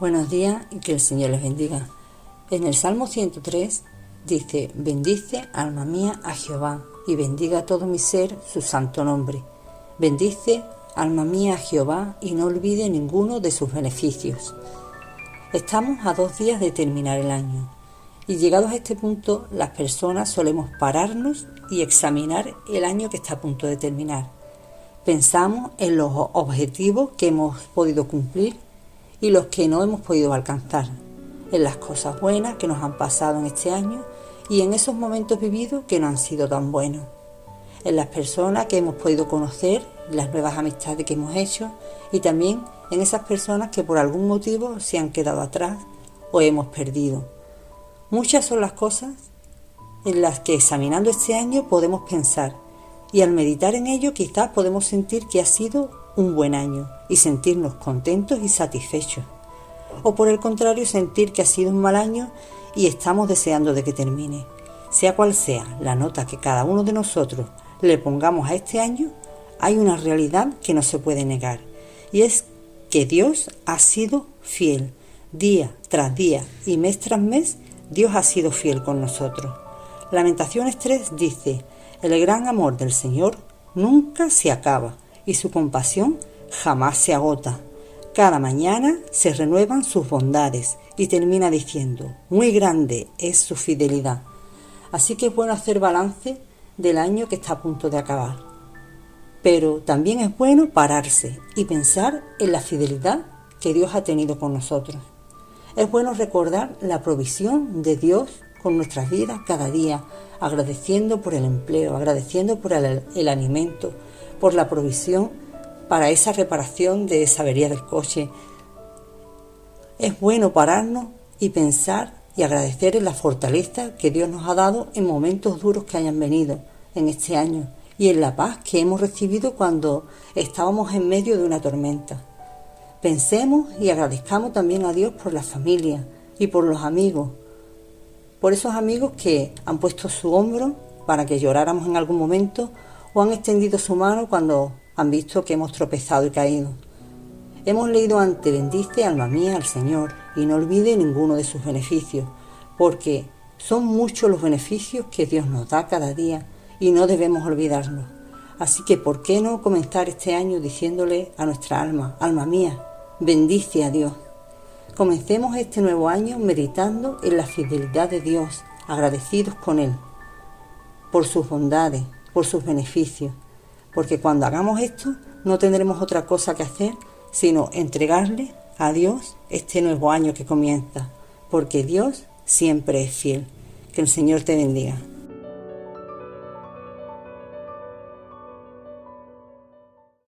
Buenos días y que el Señor les bendiga. En el Salmo 103 dice, bendice alma mía a Jehová y bendiga todo mi ser su santo nombre. Bendice alma mía a Jehová y no olvide ninguno de sus beneficios. Estamos a dos días de terminar el año y llegados a este punto las personas solemos pararnos y examinar el año que está a punto de terminar. Pensamos en los objetivos que hemos podido cumplir y los que no hemos podido alcanzar, en las cosas buenas que nos han pasado en este año y en esos momentos vividos que no han sido tan buenos, en las personas que hemos podido conocer, las nuevas amistades que hemos hecho y también en esas personas que por algún motivo se han quedado atrás o hemos perdido. Muchas son las cosas en las que examinando este año podemos pensar y al meditar en ello quizás podemos sentir que ha sido un buen año y sentirnos contentos y satisfechos. O por el contrario, sentir que ha sido un mal año y estamos deseando de que termine. Sea cual sea la nota que cada uno de nosotros le pongamos a este año, hay una realidad que no se puede negar y es que Dios ha sido fiel. Día tras día y mes tras mes, Dios ha sido fiel con nosotros. Lamentaciones 3 dice, el gran amor del Señor nunca se acaba y su compasión jamás se agota. Cada mañana se renuevan sus bondades y termina diciendo, muy grande es su fidelidad. Así que es bueno hacer balance del año que está a punto de acabar. Pero también es bueno pararse y pensar en la fidelidad que Dios ha tenido con nosotros. Es bueno recordar la provisión de Dios con nuestras vidas cada día, agradeciendo por el empleo, agradeciendo por el, el alimento, por la provisión para esa reparación de esa avería del coche. Es bueno pararnos y pensar y agradecer en la fortaleza que Dios nos ha dado en momentos duros que hayan venido en este año y en la paz que hemos recibido cuando estábamos en medio de una tormenta. Pensemos y agradezcamos también a Dios por la familia y por los amigos, por esos amigos que han puesto su hombro para que lloráramos en algún momento o han extendido su mano cuando han visto que hemos tropezado y caído. Hemos leído ante bendice alma mía al Señor y no olvide ninguno de sus beneficios, porque son muchos los beneficios que Dios nos da cada día y no debemos olvidarlos. Así que, ¿por qué no comenzar este año diciéndole a nuestra alma, alma mía, bendice a Dios? Comencemos este nuevo año meditando en la fidelidad de Dios, agradecidos con Él, por sus bondades, por sus beneficios, porque cuando hagamos esto no tendremos otra cosa que hacer sino entregarle a Dios este nuevo año que comienza, porque Dios siempre es fiel. Que el Señor te bendiga.